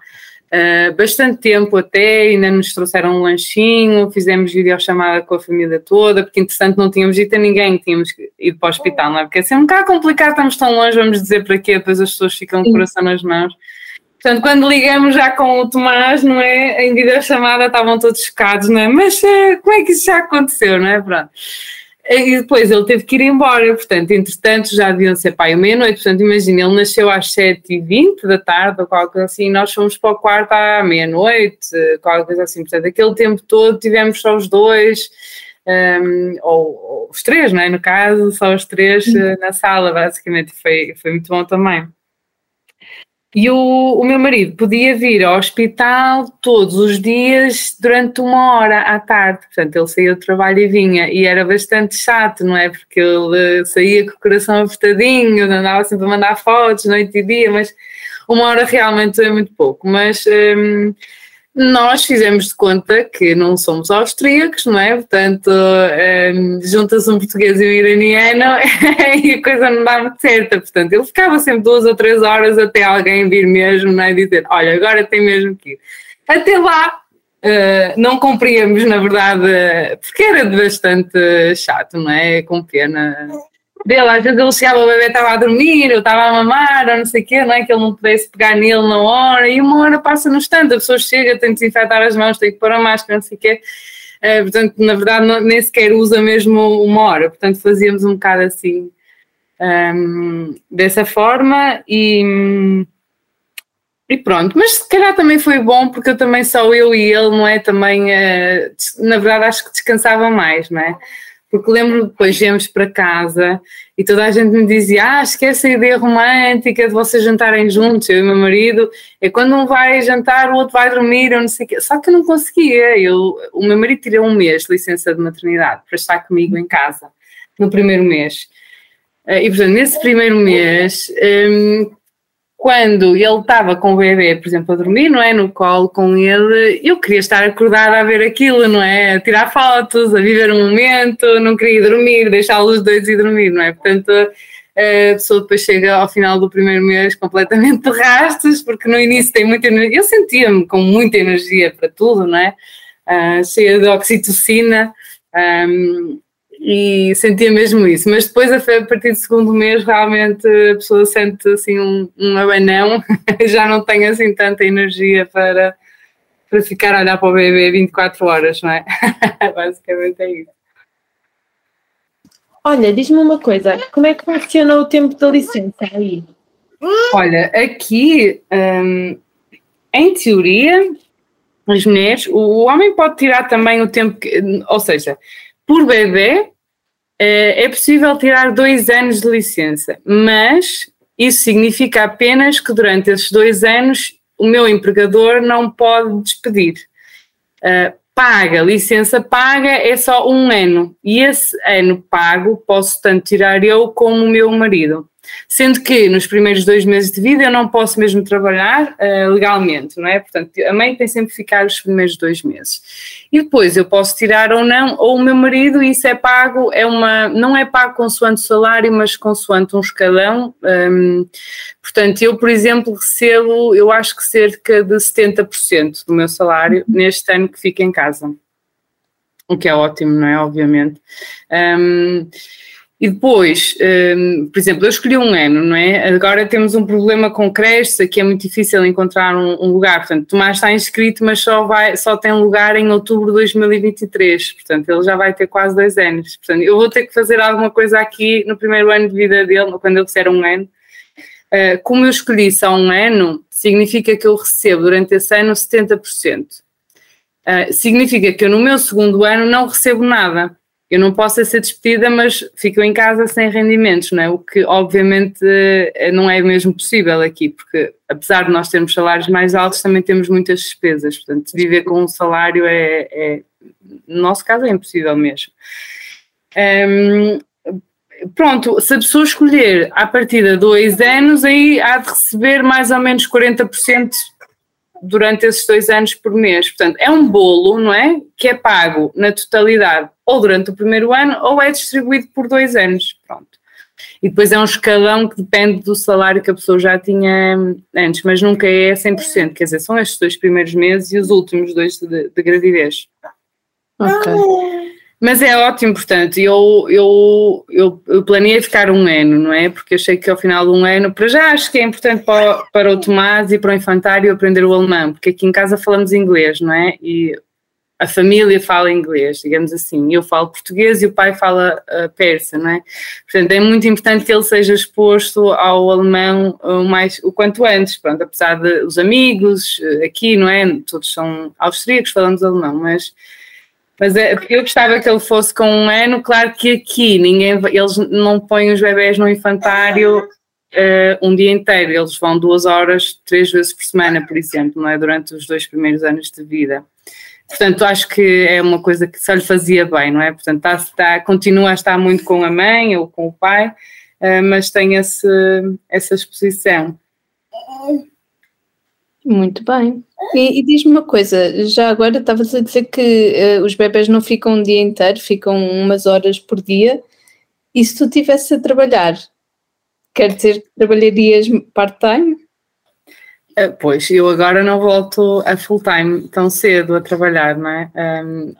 uh, bastante tempo até, ainda nos trouxeram um lanchinho, fizemos videochamada com a família toda, porque interessante não tínhamos dito a ninguém que tínhamos ido para o hospital, não é? Porque é sempre um bocado complicado, estamos tão longe, vamos dizer para quê, depois as pessoas ficam com o coração nas mãos. Portanto, quando ligamos já com o Tomás, não é? Em videochamada estavam todos chocados, não é? Mas uh, como é que isso já aconteceu, não é? Pronto. E depois ele teve que ir embora, portanto, entretanto já deviam ser pai meia-noite, portanto, imagina, ele nasceu às 7h20 da tarde ou qualquer coisa assim, e nós fomos para o quarto à meia-noite, qualquer coisa assim, portanto, aquele tempo todo tivemos só os dois, um, ou, ou, os três, não é? No caso, só os três uh, na sala, basicamente, foi, foi muito bom também. E o, o meu marido podia vir ao hospital todos os dias durante uma hora à tarde. Portanto, ele saía do trabalho e vinha. E era bastante chato, não é? Porque ele saía com o coração apertadinho, andava sempre a mandar fotos noite e dia, mas uma hora realmente é muito pouco. Mas. Hum, nós fizemos de conta que não somos austríacos, não é? Portanto, um, junta-se um português e um iraniano (laughs) e a coisa não dá muito certa. Portanto, ele ficava sempre duas ou três horas até alguém vir mesmo, não é? Dizer, olha, agora tem mesmo que ir. Até lá, uh, não cumpríamos, na verdade, porque era bastante chato, não é? Com pena dele, às vezes ele chegava, o bebê estava a dormir, eu estava a mamar, ou não sei o quê, não é? Que ele não pudesse pegar nele na hora, e uma hora passa no instante, a pessoa chega, tem que desinfetar as mãos, tem que pôr a máscara, não sei o quê. Uh, portanto, na verdade, não, nem sequer usa mesmo uma hora, portanto, fazíamos um bocado assim, um, ehm, dessa forma, e. E pronto, mas se calhar também foi bom porque eu também só eu e ele, não é? Também, uh, na verdade, acho que descansava mais, não é? Porque lembro depois viemos para casa e toda a gente me dizia: Ah, esquece a ideia romântica de vocês jantarem juntos, eu e meu marido. É quando um vai jantar, o outro vai dormir, eu não sei o quê. Só que eu não conseguia. Eu, o meu marido tirou um mês de licença de maternidade para estar comigo em casa, no primeiro mês. Eh, e portanto, nesse primeiro mês, hum, quando ele estava com o bebê, por exemplo, a dormir, não é? No colo com ele, eu queria estar acordada a ver aquilo, não é? A tirar fotos, a viver um momento, não queria dormir, deixá-los dois e dormir, não é? Portanto, a pessoa depois chega ao final do primeiro mês completamente de rastos, porque no início tem muita energia. Eu sentia-me com muita energia para tudo, não é? Uh, cheia de oxitocina. Um, e sentia mesmo isso. Mas depois, a partir do segundo mês, realmente a pessoa sente assim um, um abanão, (laughs) já não tem assim tanta energia para, para ficar a olhar para o bebê 24 horas, não é? (laughs) Basicamente é isso. Olha, diz-me uma coisa, como é que funciona o tempo da licença aí? Olha, aqui, hum, em teoria, as mulheres, o homem pode tirar também o tempo, que, ou seja, por bebê é possível tirar dois anos de licença, mas isso significa apenas que durante esses dois anos o meu empregador não pode despedir. Uh, paga, licença paga é só um ano e esse ano pago posso tanto tirar eu como o meu marido. Sendo que nos primeiros dois meses de vida eu não posso mesmo trabalhar uh, legalmente, não é? Portanto, a mãe tem sempre que ficar os primeiros dois meses. E depois eu posso tirar ou não, ou o meu marido, e isso é pago, é uma, não é pago consoante o salário, mas consoante um escalão. Um, portanto, eu, por exemplo, recebo, eu acho que cerca de 70% do meu salário neste ano que fica em casa. O que é ótimo, não é? Obviamente. Um, e depois, um, por exemplo, eu escolhi um ano, não é? Agora temos um problema com creches, aqui é muito difícil encontrar um, um, lugar. Portanto, Tomás está inscrito, mas só, vai, só tem lugar em outubro de 2023. Portanto, ele já vai ter quase dois anos. Portanto, eu vou ter que fazer alguma coisa aqui no primeiro ano de vida dele, quando ele fizer um ano. Uh, como eu escolhi só um ano, significa que eu recebo durante esse ano 70%. Uh, significa que eu no meu segundo ano não recebo nada eu não posso ser despedida, mas fico em casa sem rendimentos, não é? O que obviamente eh, não é mesmo possível aqui, porque apesar de nós termos salários mais altos, também temos muitas despesas. Portanto, viver com um salário é, é no nosso caso, é impossível mesmo. Um, pronto, se a pessoa escolher a partir de dois anos, aí há de receber mais ou menos 40% durante esses dois anos por mês. Portanto, é um bolo, não é? Que é pago na totalidade ou durante o primeiro ano ou é distribuído por dois anos. Pronto. E depois é um escalão que depende do salário que a pessoa já tinha antes, mas nunca é 100%, quer dizer, são estes dois primeiros meses e os últimos dois de, de gravidez. Ok. Mas é ótimo, portanto, eu, eu, eu, eu planeei ficar um ano, não é? Porque achei que ao final de um ano, para já acho que é importante para, para o Tomás e para o infantário aprender o alemão, porque aqui em casa falamos inglês, não é? E a família fala inglês, digamos assim. Eu falo português e o pai fala uh, persa, não é? Portanto, é muito importante que ele seja exposto ao alemão o, mais, o quanto antes, pronto, apesar de os amigos eh, aqui, não é? Todos são austríacos, falamos alemão, mas mas é, eu gostava que ele fosse com um ano, claro que aqui ninguém, eles não põem os bebés no infantário uh, um dia inteiro, eles vão duas horas, três vezes por semana, por exemplo, não é? Durante os dois primeiros anos de vida. Portanto, acho que é uma coisa que só lhe fazia bem, não é? Portanto, está, está, continua a estar muito com a mãe ou com o pai, uh, mas tem esse, essa exposição. Muito bem. E, e diz-me uma coisa, já agora estavas a dizer que uh, os bebés não ficam um dia inteiro, ficam umas horas por dia. E se tu estivesse a trabalhar, quer dizer que trabalharias part-time? Uh, pois, eu agora não volto a full-time tão cedo a trabalhar, não é? Um,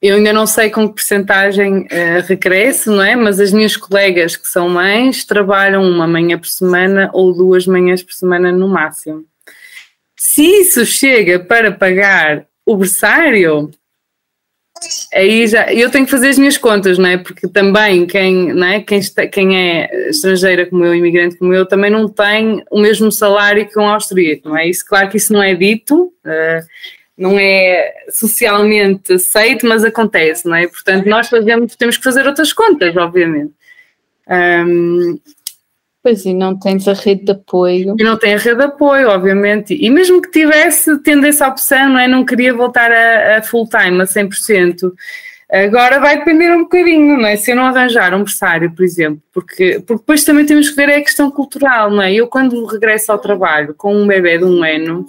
eu ainda não sei com que percentagem uh, regresse, não é? Mas as minhas colegas que são mães trabalham uma manhã por semana ou duas manhãs por semana no máximo. Se isso chega para pagar o berçário, aí já eu tenho que fazer as minhas contas, não é? Porque também quem, não é? Quem, está, quem é estrangeira como eu, imigrante como eu, também não tem o mesmo salário que um austríaco, não é? Isso, claro que isso não é dito. Uh, não é socialmente aceito, mas acontece, não é? Portanto, nós fazemos, temos que fazer outras contas, obviamente. Um, pois e não tens a rede de apoio. E não tem a rede de apoio, obviamente. E mesmo que tivesse tendo essa opção, não é? Não queria voltar a, a full time, a 100%. Agora vai depender um bocadinho, não é? Se eu não arranjar um berçário, por exemplo, porque, porque depois também temos que ver a questão cultural, não é? Eu quando regresso ao trabalho com um bebê de um ano,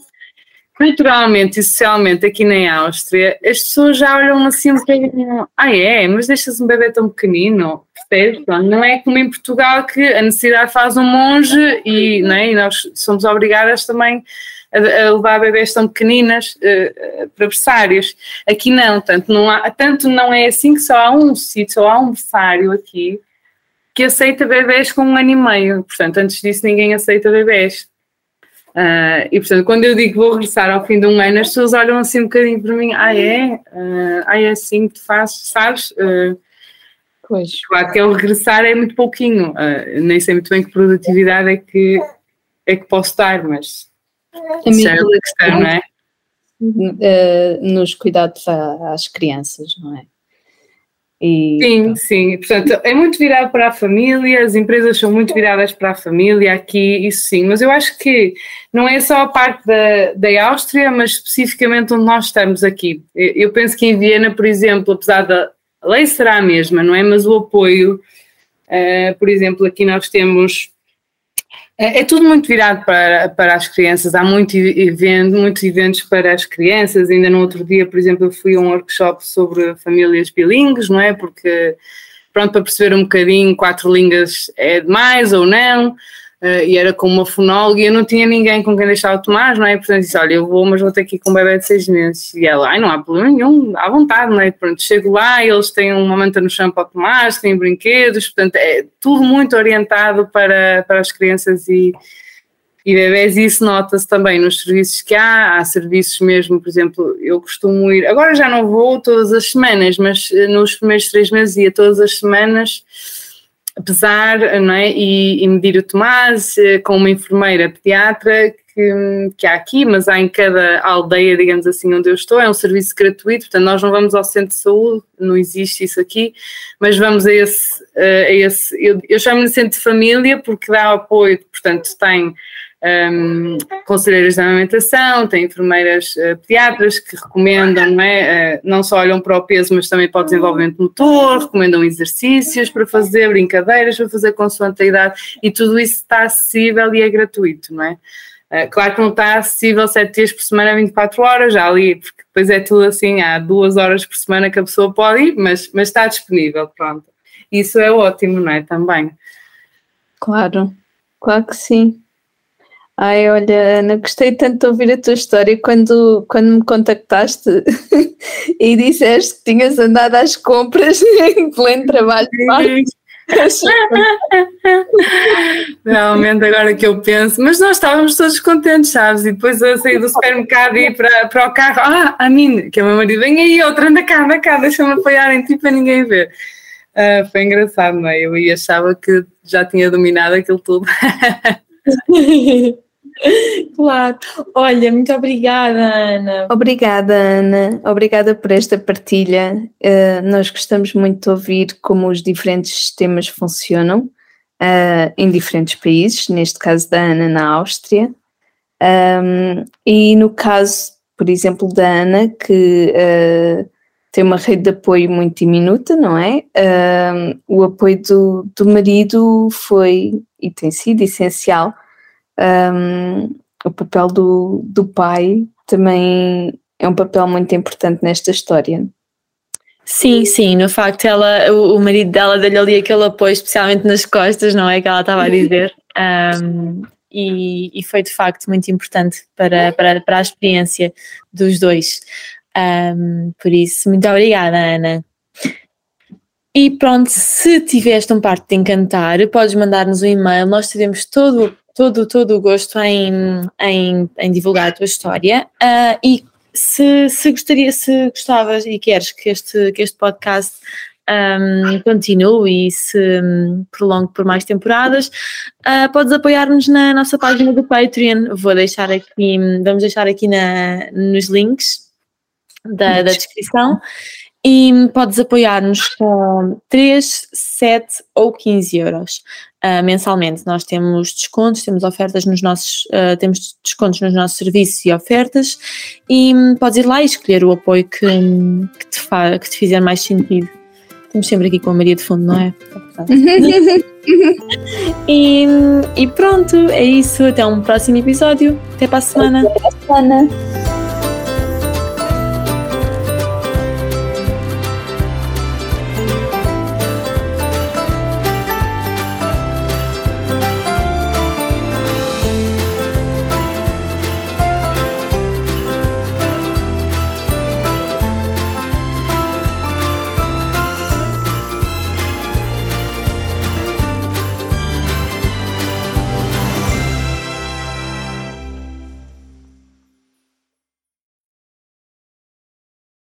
culturalmente e socialmente aqui na Áustria, as pessoas já olham assim um bocadinho, ah é, mas deixas um bebê tão pequenino, percebes? Não é como em Portugal que a necessidade faz um monge e, não é? e nós somos obrigadas também a, a levar bebês tão pequeninas uh, para berçários. Aqui não, tanto não, há, tanto não é assim que só há um sítio, só há um berçário aqui que aceita bebês com um ano e meio. Portanto, antes disso ninguém aceita bebês. Uh, e portanto, quando eu digo que vou regressar ao fim de um ano, as pessoas olham assim um bocadinho para mim, ah é? Uh, ah é assim que tu fazes, sabes? Uh, pois. Claro que ao regressar é muito pouquinho, uh, nem sei muito bem que produtividade é que, é que posso dar, mas isso é outra questão, não é? nos cuidados às crianças, não é? E... Sim, sim. Portanto, é muito virado para a família, as empresas são muito viradas para a família aqui, isso sim. Mas eu acho que não é só a parte da, da Áustria, mas especificamente onde nós estamos aqui. Eu penso que em Viena, por exemplo, apesar da lei será a mesma, não é? Mas o apoio, uh, por exemplo, aqui nós temos é, é, tudo muito virado para, para as crianças, há muito evento, muitos eventos para as crianças. Ainda no outro dia, por exemplo, eu fui a um workshop sobre famílias bilingues, não é? Porque, pronto, para perceber um bocadinho quatro línguas é demais ou não. Uh, e era com uma fonóloga e eu não tinha ninguém com quem deixar o Tomás, não é? Portanto, disse: Olha, eu vou, mas vou ter ir com um bebê de seis meses. E ela, ai, não há problema nenhum, à vontade, não é? Pronto, chego lá eles têm uma manta no chão para o Tomás, têm brinquedos, portanto, é tudo muito orientado para, para as crianças e, e bebés, e isso nota-se também nos serviços que há. Há serviços mesmo, por exemplo, eu costumo ir, agora já não vou todas as semanas, mas eh, nos primeiros três meses ia todas as semanas pesar não é? e, e medir o Tomás eh, com uma enfermeira pediatra que, que há aqui, mas há em cada aldeia, digamos assim, onde eu estou, é um serviço gratuito, portanto nós não vamos ao centro de saúde, não existe isso aqui, mas vamos a esse, a esse eu, eu chamo-lhe centro de família porque dá apoio, portanto tem um, conselheiras de amamentação, tem enfermeiras uh, pediatras que recomendam, não, é? Uh, não só olham para o peso, mas também para o desenvolvimento motor, recomendam exercícios para fazer, brincadeiras para fazer consoante a idade, e tudo isso está acessível e é gratuito, não é? Uh, claro que não está acessível 7 dias por semana, 24 horas, já ali, porque depois é tudo assim, há duas horas por semana que a pessoa pode ir, mas, mas está disponível, pronto. Isso é ótimo, não é? Também. Claro, claro que sim. Ai, olha, Ana, gostei tanto de ouvir a tua história quando, quando me contactaste (laughs) e disseste que tinhas andado às compras (laughs) em pleno trabalho. (laughs) Realmente, agora que eu penso, mas nós estávamos todos contentes, sabes? E depois eu saí do supermercado e ir para, para o carro. Ah, a mim, que é o meu marido, vem aí outra, anda cá, anda cá, deixa-me apoiar em ti para ninguém ver. Uh, foi engraçado, não é? Eu achava que já tinha dominado aquilo tudo. (laughs) Claro. Olha, muito obrigada, Ana. Obrigada, Ana. Obrigada por esta partilha. Uh, nós gostamos muito de ouvir como os diferentes sistemas funcionam uh, em diferentes países, neste caso da Ana na Áustria. Um, e no caso, por exemplo, da Ana, que uh, tem uma rede de apoio muito diminuta, não é? o apoio do, do marido foi e tem sido essencial um, o papel do, do pai também é um papel muito importante nesta história. Sim, sim, no facto ela, o, o marido dela deu-lhe ali aquele apoio, especialmente nas costas, não é que ela estava a dizer, (laughs) um, e, e, foi de facto muito importante para, para, para a experiência dos dois. Um, por isso, muito obrigada, Ana. E pronto, se tiveste um parte de encantar, podes mandar-nos um e-mail, nós teremos todo todo, todo o gosto em, em, em divulgar a tua história uh, e se, se gostaria, se gostavas e queres que este, que este podcast um, continue e se prolongue por mais temporadas, uh, podes apoiar-nos na nossa página do Patreon. Vou deixar aqui, vamos deixar aqui na, nos links da, da descrição. E podes apoiar-nos com 3, 7 ou 15 euros uh, mensalmente. Nós temos descontos, temos ofertas nos nossos, uh, temos descontos nos nossos serviços e ofertas e um, podes ir lá e escolher o apoio que, que, te, fa, que te fizer mais sentido. Estamos sempre aqui com a Maria de Fundo, não é? (laughs) e, e pronto, é isso. Até um próximo episódio. Até para a semana. Até para a semana.